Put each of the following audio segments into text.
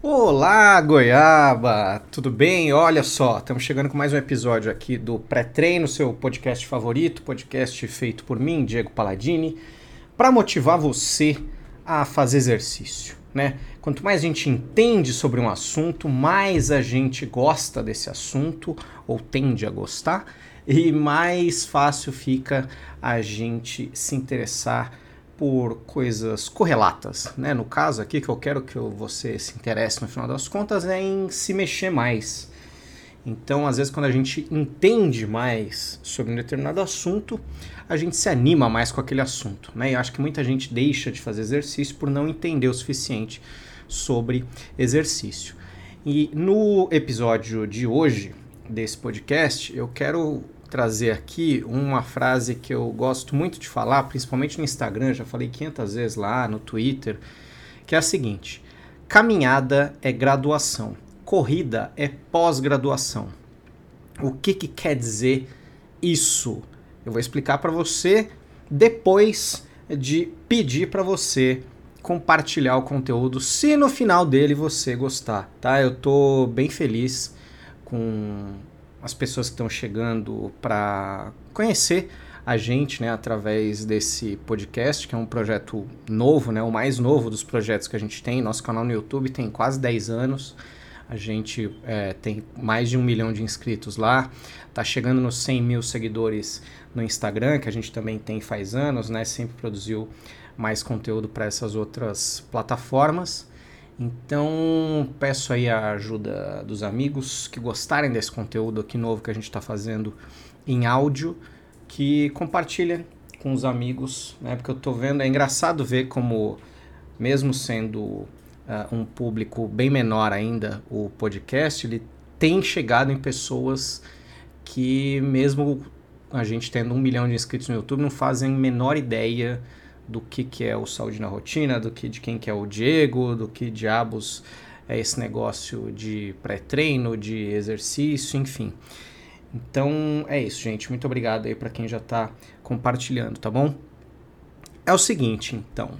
Olá, Goiaba! Tudo bem? Olha só, estamos chegando com mais um episódio aqui do Pré-Treino, seu podcast favorito, podcast feito por mim, Diego Palladini, para motivar você a fazer exercício, né? Quanto mais a gente entende sobre um assunto, mais a gente gosta desse assunto ou tende a gostar e mais fácil fica a gente se interessar por coisas correlatas, né? No caso aqui que eu quero que você se interesse no final das contas é em se mexer mais. Então, às vezes, quando a gente entende mais sobre um determinado assunto, a gente se anima mais com aquele assunto, né? Eu acho que muita gente deixa de fazer exercício por não entender o suficiente sobre exercício. E no episódio de hoje desse podcast, eu quero trazer aqui uma frase que eu gosto muito de falar, principalmente no Instagram, já falei 500 vezes lá, no Twitter, que é a seguinte: caminhada é graduação, corrida é pós-graduação. O que, que quer dizer isso? Eu vou explicar para você depois de pedir para você compartilhar o conteúdo, se no final dele você gostar, tá? Eu tô bem feliz com as pessoas que estão chegando para conhecer a gente, né, através desse podcast, que é um projeto novo, né, o mais novo dos projetos que a gente tem. Nosso canal no YouTube tem quase 10 anos. A gente é, tem mais de um milhão de inscritos lá. Tá chegando nos 100 mil seguidores no Instagram, que a gente também tem faz anos, né? Sempre produziu mais conteúdo para essas outras plataformas. Então, peço aí a ajuda dos amigos que gostarem desse conteúdo aqui novo que a gente está fazendo em áudio, que compartilhem com os amigos, né? Porque eu estou vendo, é engraçado ver como, mesmo sendo uh, um público bem menor ainda, o podcast, ele tem chegado em pessoas que, mesmo a gente tendo um milhão de inscritos no YouTube, não fazem menor ideia do que, que é o Saúde na Rotina, do que de quem que é o Diego, do que diabos é esse negócio de pré-treino, de exercício, enfim. Então é isso, gente. Muito obrigado aí para quem já está compartilhando, tá bom? É o seguinte, então.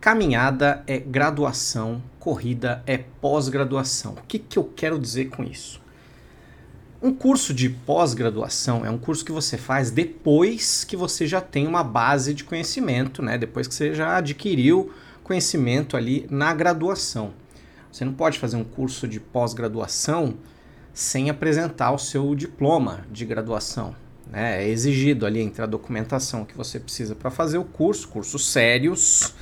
Caminhada é graduação, corrida é pós-graduação. O que, que eu quero dizer com isso? Um curso de pós-graduação é um curso que você faz depois que você já tem uma base de conhecimento, né? Depois que você já adquiriu conhecimento ali na graduação. Você não pode fazer um curso de pós-graduação sem apresentar o seu diploma de graduação. Né? É exigido ali entre a documentação que você precisa para fazer o curso, cursos sérios,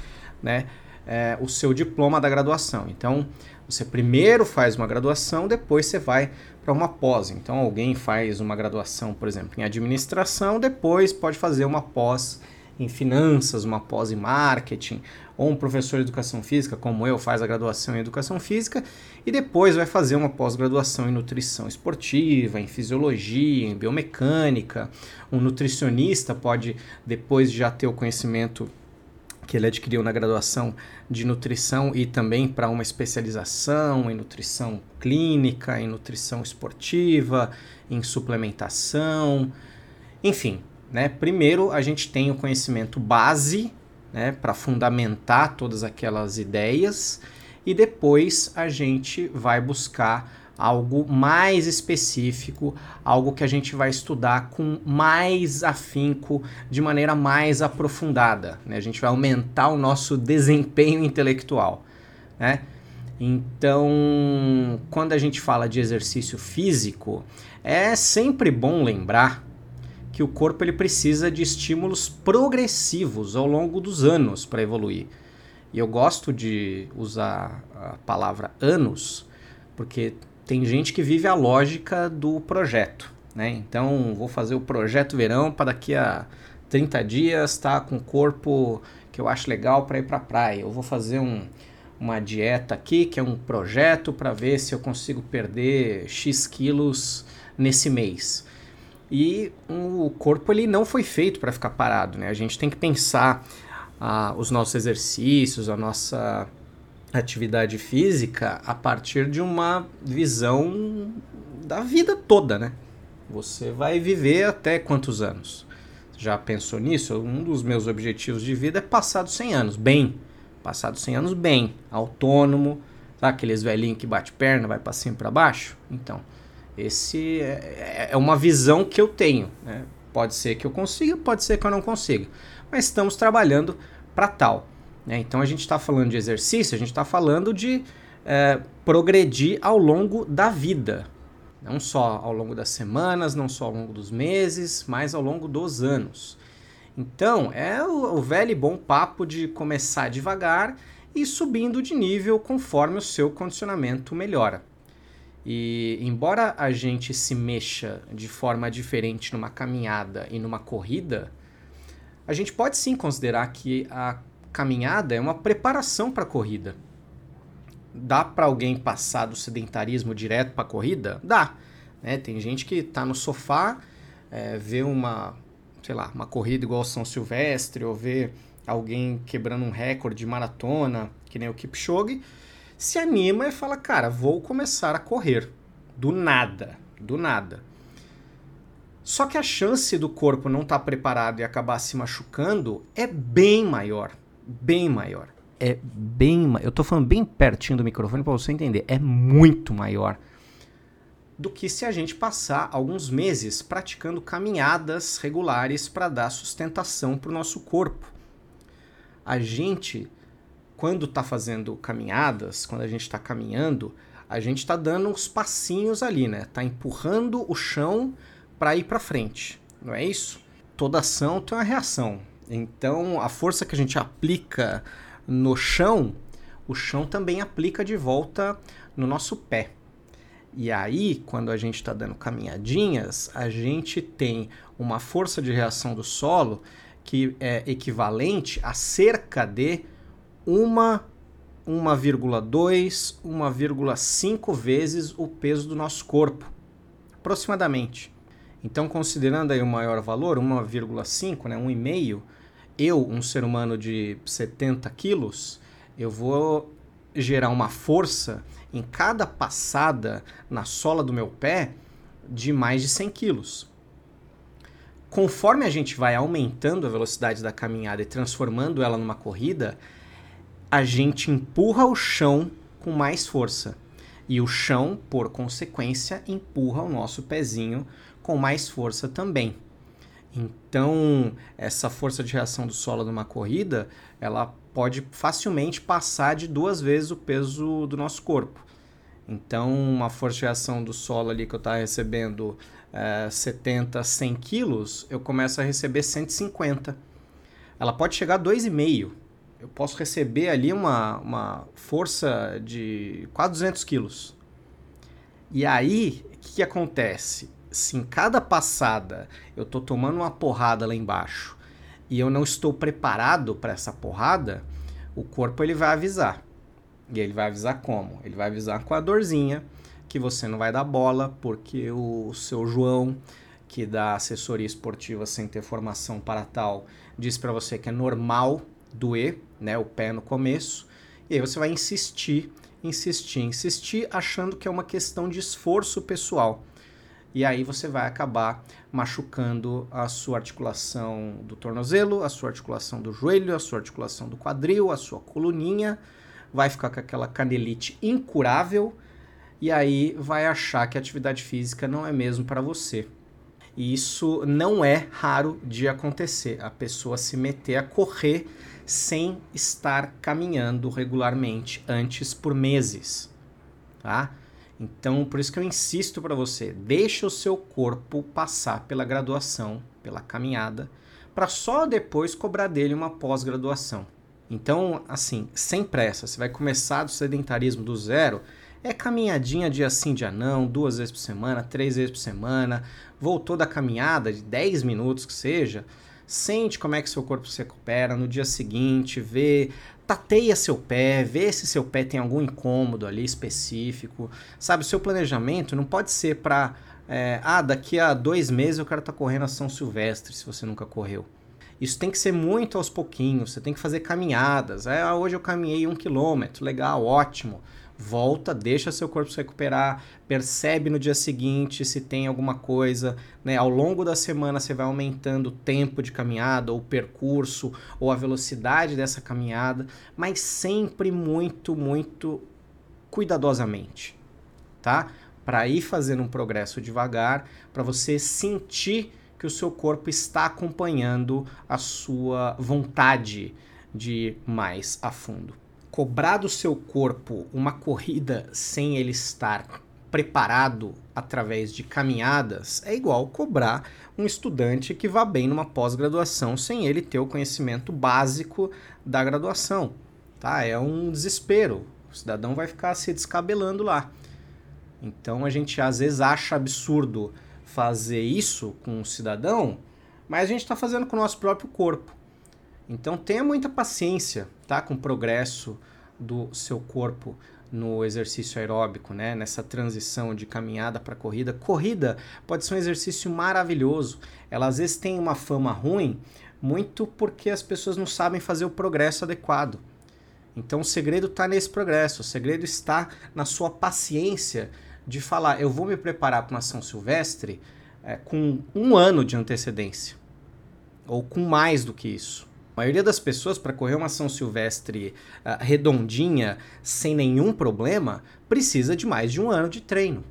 né? É, o seu diploma da graduação. Então, você primeiro faz uma graduação, depois você vai para uma pós. Então, alguém faz uma graduação, por exemplo, em administração, depois pode fazer uma pós em finanças, uma pós em marketing, ou um professor de educação física, como eu, faz a graduação em educação física e depois vai fazer uma pós-graduação em nutrição esportiva, em fisiologia, em biomecânica. Um nutricionista pode, depois de já ter o conhecimento que ele adquiriu na graduação de nutrição e também para uma especialização em nutrição clínica, em nutrição esportiva, em suplementação, enfim, né? Primeiro a gente tem o conhecimento base, né, para fundamentar todas aquelas ideias e depois a gente vai buscar algo mais específico, algo que a gente vai estudar com mais afinco, de maneira mais aprofundada. Né? A gente vai aumentar o nosso desempenho intelectual. Né? Então, quando a gente fala de exercício físico, é sempre bom lembrar que o corpo ele precisa de estímulos progressivos ao longo dos anos para evoluir. E eu gosto de usar a palavra anos, porque tem gente que vive a lógica do projeto. Né? Então, vou fazer o projeto verão para daqui a 30 dias estar tá com o corpo que eu acho legal para ir para a praia. Eu vou fazer um, uma dieta aqui, que é um projeto para ver se eu consigo perder X quilos nesse mês. E o corpo ele não foi feito para ficar parado, né? A gente tem que pensar ah, os nossos exercícios, a nossa atividade física a partir de uma visão da vida toda, né? Você vai viver até quantos anos? Já pensou nisso? Um dos meus objetivos de vida é passar dos 100 anos bem, passar dos 100 anos bem, autônomo, aqueles velhinhos que bate perna, vai para cima e para baixo? Então, esse é, é, uma visão que eu tenho. Né? Pode ser que eu consiga, pode ser que eu não consiga. Mas estamos trabalhando para tal. Né? Então a gente está falando de exercício, a gente está falando de é, progredir ao longo da vida. Não só ao longo das semanas, não só ao longo dos meses, mas ao longo dos anos. Então, é o, o velho e bom papo de começar devagar e subindo de nível conforme o seu condicionamento melhora. E embora a gente se mexa de forma diferente numa caminhada e numa corrida, a gente pode sim considerar que a caminhada é uma preparação para a corrida. Dá para alguém passar do sedentarismo direto para a corrida? Dá. Né? Tem gente que está no sofá, é, vê uma, sei lá, uma corrida igual São Silvestre, ou vê alguém quebrando um recorde de maratona, que nem o Kipchoge, se anima e fala, cara, vou começar a correr. Do nada, do nada. Só que a chance do corpo não estar tá preparado e acabar se machucando é bem maior. Bem maior. É bem. Eu tô falando bem pertinho do microfone para você entender. É muito maior do que se a gente passar alguns meses praticando caminhadas regulares para dar sustentação para o nosso corpo. A gente, quando está fazendo caminhadas, quando a gente está caminhando, a gente está dando uns passinhos ali, né? Tá empurrando o chão para ir para frente, não é isso? Toda ação tem uma reação. Então, a força que a gente aplica no chão, o chão também aplica de volta no nosso pé. E aí, quando a gente está dando caminhadinhas, a gente tem uma força de reação do solo que é equivalente a cerca de 1,2, 1,5 vezes o peso do nosso corpo, aproximadamente. Então, considerando aí o maior valor, 1,5, né, 1,5, eu, um ser humano de 70 quilos, eu vou gerar uma força em cada passada na sola do meu pé de mais de 100 quilos. Conforme a gente vai aumentando a velocidade da caminhada e transformando ela numa corrida, a gente empurra o chão com mais força. E o chão, por consequência, empurra o nosso pezinho com mais força também. Então, essa força de reação do solo numa corrida, ela pode facilmente passar de duas vezes o peso do nosso corpo. Então, uma força de reação do solo ali que eu estava recebendo é, 70, 100 quilos, eu começo a receber 150. Ela pode chegar a 2,5. Eu posso receber ali uma, uma força de quase 200 quilos. E aí, o que, que acontece? Se em cada passada eu estou tomando uma porrada lá embaixo e eu não estou preparado para essa porrada, o corpo ele vai avisar. E ele vai avisar como? Ele vai avisar com a dorzinha que você não vai dar bola porque o seu João, que dá assessoria esportiva sem ter formação para tal, diz para você que é normal doer, né, o pé no começo. E aí você vai insistir, insistir, insistir, achando que é uma questão de esforço pessoal e aí você vai acabar machucando a sua articulação do tornozelo, a sua articulação do joelho, a sua articulação do quadril, a sua coluninha, vai ficar com aquela canelite incurável e aí vai achar que a atividade física não é mesmo para você. E isso não é raro de acontecer, a pessoa se meter a correr sem estar caminhando regularmente antes por meses, tá? Então, por isso que eu insisto para você, deixa o seu corpo passar pela graduação, pela caminhada, para só depois cobrar dele uma pós-graduação. Então, assim, sem pressa, você vai começar do sedentarismo do zero, é caminhadinha dia sim, dia não, duas vezes por semana, três vezes por semana, voltou da caminhada de 10 minutos que seja, sente como é que seu corpo se recupera no dia seguinte, vê tateia seu pé, vê se seu pé tem algum incômodo ali específico. Sabe, o seu planejamento não pode ser para. É, ah, daqui a dois meses eu quero estar tá correndo a São Silvestre, se você nunca correu. Isso tem que ser muito aos pouquinhos, você tem que fazer caminhadas. É, ah, hoje eu caminhei um quilômetro, legal, ótimo volta, deixa seu corpo se recuperar, percebe no dia seguinte se tem alguma coisa, né? Ao longo da semana você vai aumentando o tempo de caminhada, ou o percurso, ou a velocidade dessa caminhada, mas sempre muito, muito cuidadosamente, tá? Para ir fazendo um progresso devagar, para você sentir que o seu corpo está acompanhando a sua vontade de ir mais a fundo. Cobrar do seu corpo uma corrida sem ele estar preparado através de caminhadas é igual cobrar um estudante que vá bem numa pós-graduação sem ele ter o conhecimento básico da graduação. Tá? É um desespero. O cidadão vai ficar se descabelando lá. Então a gente às vezes acha absurdo fazer isso com o cidadão, mas a gente está fazendo com o nosso próprio corpo. Então tenha muita paciência tá? com o progresso do seu corpo no exercício aeróbico, né? nessa transição de caminhada para corrida. Corrida pode ser um exercício maravilhoso. Ela às vezes tem uma fama ruim, muito porque as pessoas não sabem fazer o progresso adequado. Então o segredo está nesse progresso, o segredo está na sua paciência de falar, eu vou me preparar para uma São Silvestre é, com um ano de antecedência, ou com mais do que isso. A maioria das pessoas, para correr uma São Silvestre uh, redondinha, sem nenhum problema, precisa de mais de um ano de treino,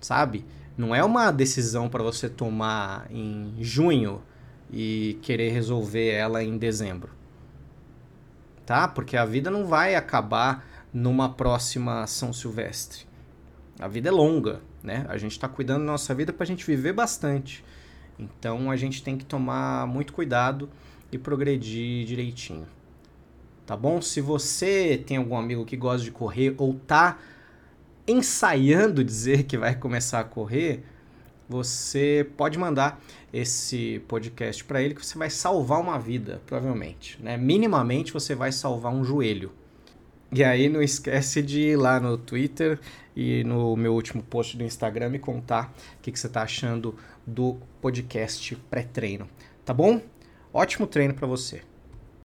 sabe? Não é uma decisão para você tomar em junho e querer resolver ela em dezembro, tá? Porque a vida não vai acabar numa próxima São Silvestre. A vida é longa, né? A gente está cuidando da nossa vida para a gente viver bastante. Então a gente tem que tomar muito cuidado e progredir direitinho. Tá bom? Se você tem algum amigo que gosta de correr ou tá ensaiando dizer que vai começar a correr, você pode mandar esse podcast para ele que você vai salvar uma vida, provavelmente, né? Minimamente você vai salvar um joelho. E aí não esquece de ir lá no Twitter e no meu último post do Instagram me contar o que, que você está achando do podcast pré-treino. Tá bom? Ótimo treino para você.